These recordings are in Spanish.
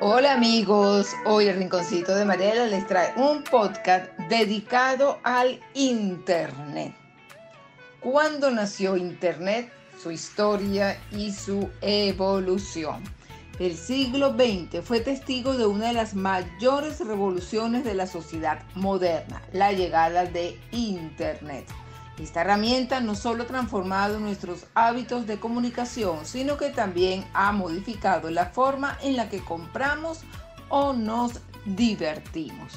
Hola amigos, hoy el Rinconcito de Mariela les trae un podcast dedicado al Internet. ¿Cuándo nació Internet? Su historia y su evolución. El siglo XX fue testigo de una de las mayores revoluciones de la sociedad moderna, la llegada de Internet. Esta herramienta no solo ha transformado nuestros hábitos de comunicación, sino que también ha modificado la forma en la que compramos o nos divertimos.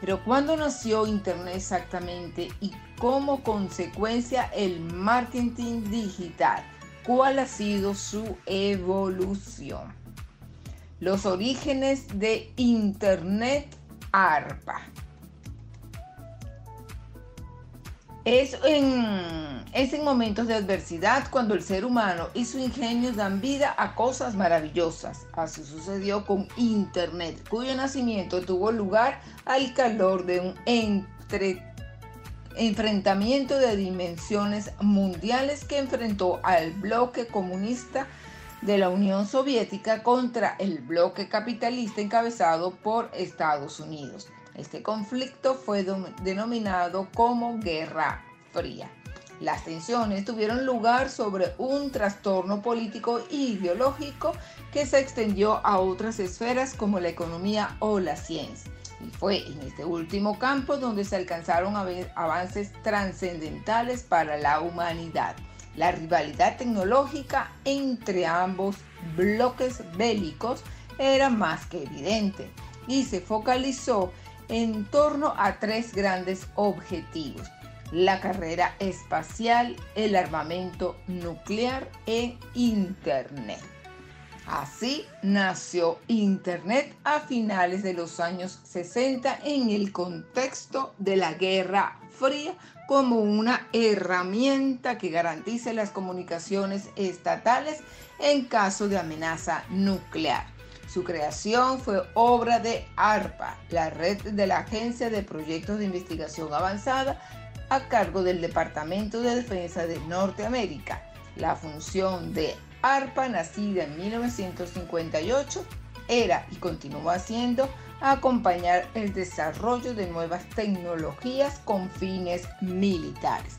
Pero ¿cuándo nació Internet exactamente y como consecuencia el marketing digital? ¿Cuál ha sido su evolución? Los orígenes de Internet ARPA. Es en, momentos de adversidad cuando el ser humano y su ingenio dan vida a cosas maravillosas. Así sucedió con Internet, cuyo nacimiento tuvo lugar al calor de un enfrentamiento de dimensiones mundiales que enfrentó al bloque comunista de la Unión Soviética contra el bloque capitalista encabezado por Estados Unidos. Este conflicto fue denominado como Guerra Fría. Las tensiones tuvieron lugar sobre un trastorno político e ideológico que se extendió a otras esferas como la economía o la ciencia. Y fue en este último campo donde se alcanzaron avances trascendentales para la humanidad. La rivalidad tecnológica entre ambos bloques bélicos era más que evidente y se focalizó en torno a tres grandes objetivos. La carrera espacial, el armamento nuclear e Internet. Así nació Internet a finales de los años 60 en el contexto de la Guerra Fría como una herramienta que garantice las comunicaciones estatales en caso de amenaza nuclear. Su creación fue obra de ARPA, la red de la Agencia de Proyectos de Investigación Avanzada a cargo del Departamento de Defensa de Norteamérica. La función de ARPA, nacida en 1958, era y continúa siendo acompañar el desarrollo de nuevas tecnologías con fines militares.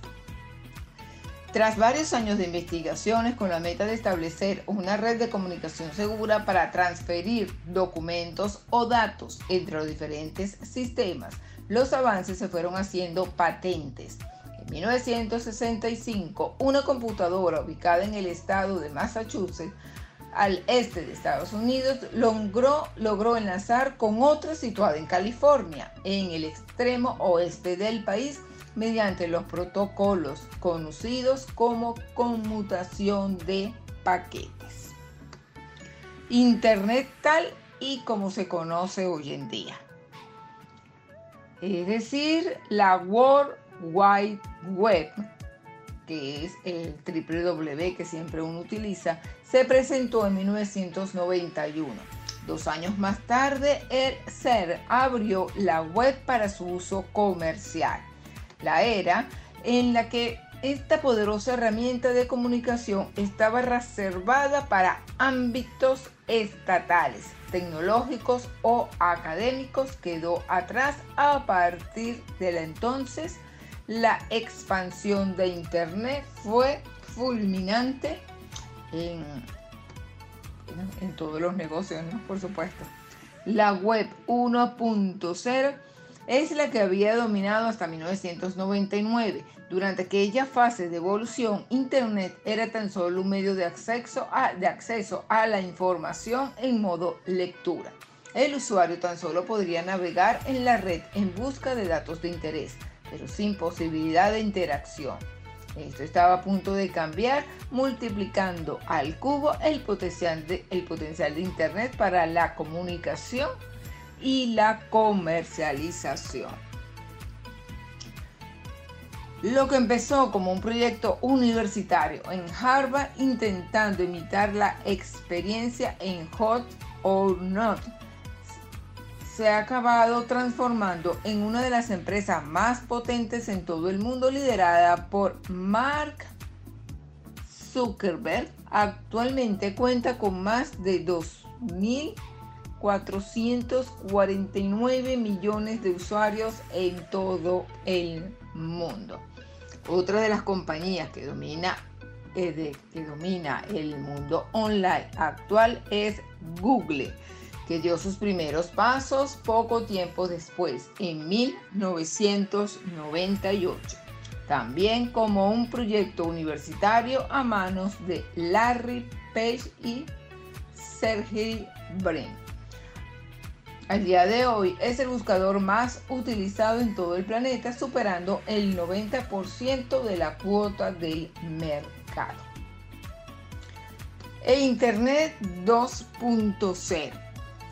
Tras varios años de investigaciones con la meta de establecer una red de comunicación segura para transferir documentos o datos entre los diferentes sistemas, los avances se fueron haciendo patentes. En 1965, una computadora ubicada en el estado de Massachusetts, al este de Estados Unidos, logró, enlazar con otra situada en California, en el extremo oeste del país, mediante los protocolos conocidos como conmutación de paquetes. Internet tal y como se conoce hoy en día. Es decir, la World Wide Web, que es el www que siempre uno utiliza, se presentó en 1991. Dos años más tarde, el CER abrió la web para su uso comercial la era en la que esta poderosa herramienta de comunicación estaba reservada para ámbitos estatales, tecnológicos o académicos quedó atrás a partir de entonces la expansión de internet fue fulminante en, todos los negocios, por supuesto. La web 1.0 es la que había dominado hasta 1999. Durante aquella fase de evolución, Internet era tan solo un medio de acceso a, de acceso a la información en modo lectura. El usuario tan solo podría navegar en la red en busca de datos de interés, pero sin posibilidad de interacción. Esto estaba a punto de cambiar, multiplicando al cubo el potencial de, Internet para la comunicación y la comercialización. Lo que empezó como un proyecto universitario en Harvard intentando imitar la experiencia en Hot or Not se ha acabado transformando en una de las empresas más potentes en todo el mundo liderada por Mark Zuckerberg. Actualmente cuenta con más de 2.000 449 millones de usuarios en todo el mundo. Otra de las compañías que domina, eh, que domina el mundo online actual es Google, que dio sus primeros pasos poco tiempo después, en 1998, también como un proyecto universitario a manos de Larry Page y Sergey Brin. Al día de hoy es el buscador más utilizado en todo el planeta, superando el 90% de la cuota del mercado. E Internet 2.0.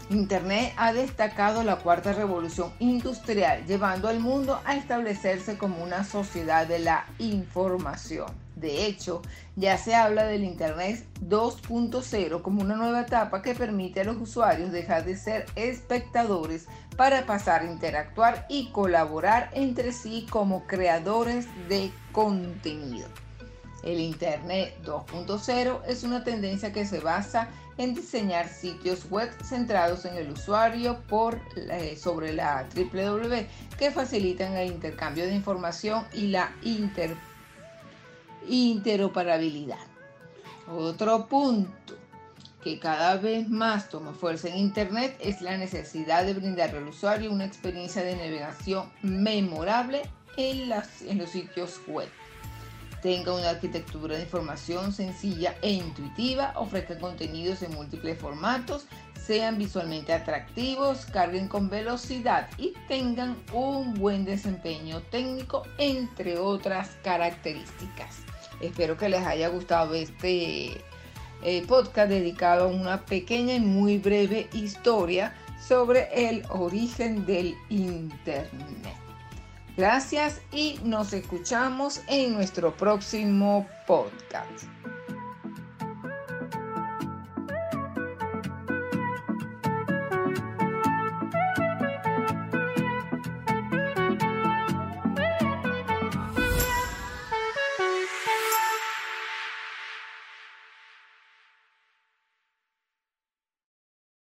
Internet ha destacado la cuarta revolución industrial, llevando al mundo a establecerse como una sociedad de la información. De hecho, ya se habla del Internet 2.0 como una nueva etapa que permite a los usuarios dejar de ser espectadores para pasar a interactuar y colaborar entre sí como creadores de contenido. El Internet 2.0 es una tendencia que se basa en diseñar sitios web centrados en el usuario por, eh, sobre la www que facilitan el intercambio de información y la interacción interoperabilidad. Otro punto que cada vez más toma fuerza en Internet es la necesidad de brindar al usuario una experiencia de navegación memorable en los sitios web. Tenga una arquitectura de información sencilla e intuitiva, ofrezca contenidos en múltiples formatos, sean visualmente atractivos, carguen con velocidad y tengan un buen desempeño técnico, entre otras características. Espero que les haya gustado este eh, podcast dedicado a una pequeña y muy breve historia sobre el origen del Internet. Gracias y nos escuchamos en nuestro próximo podcast.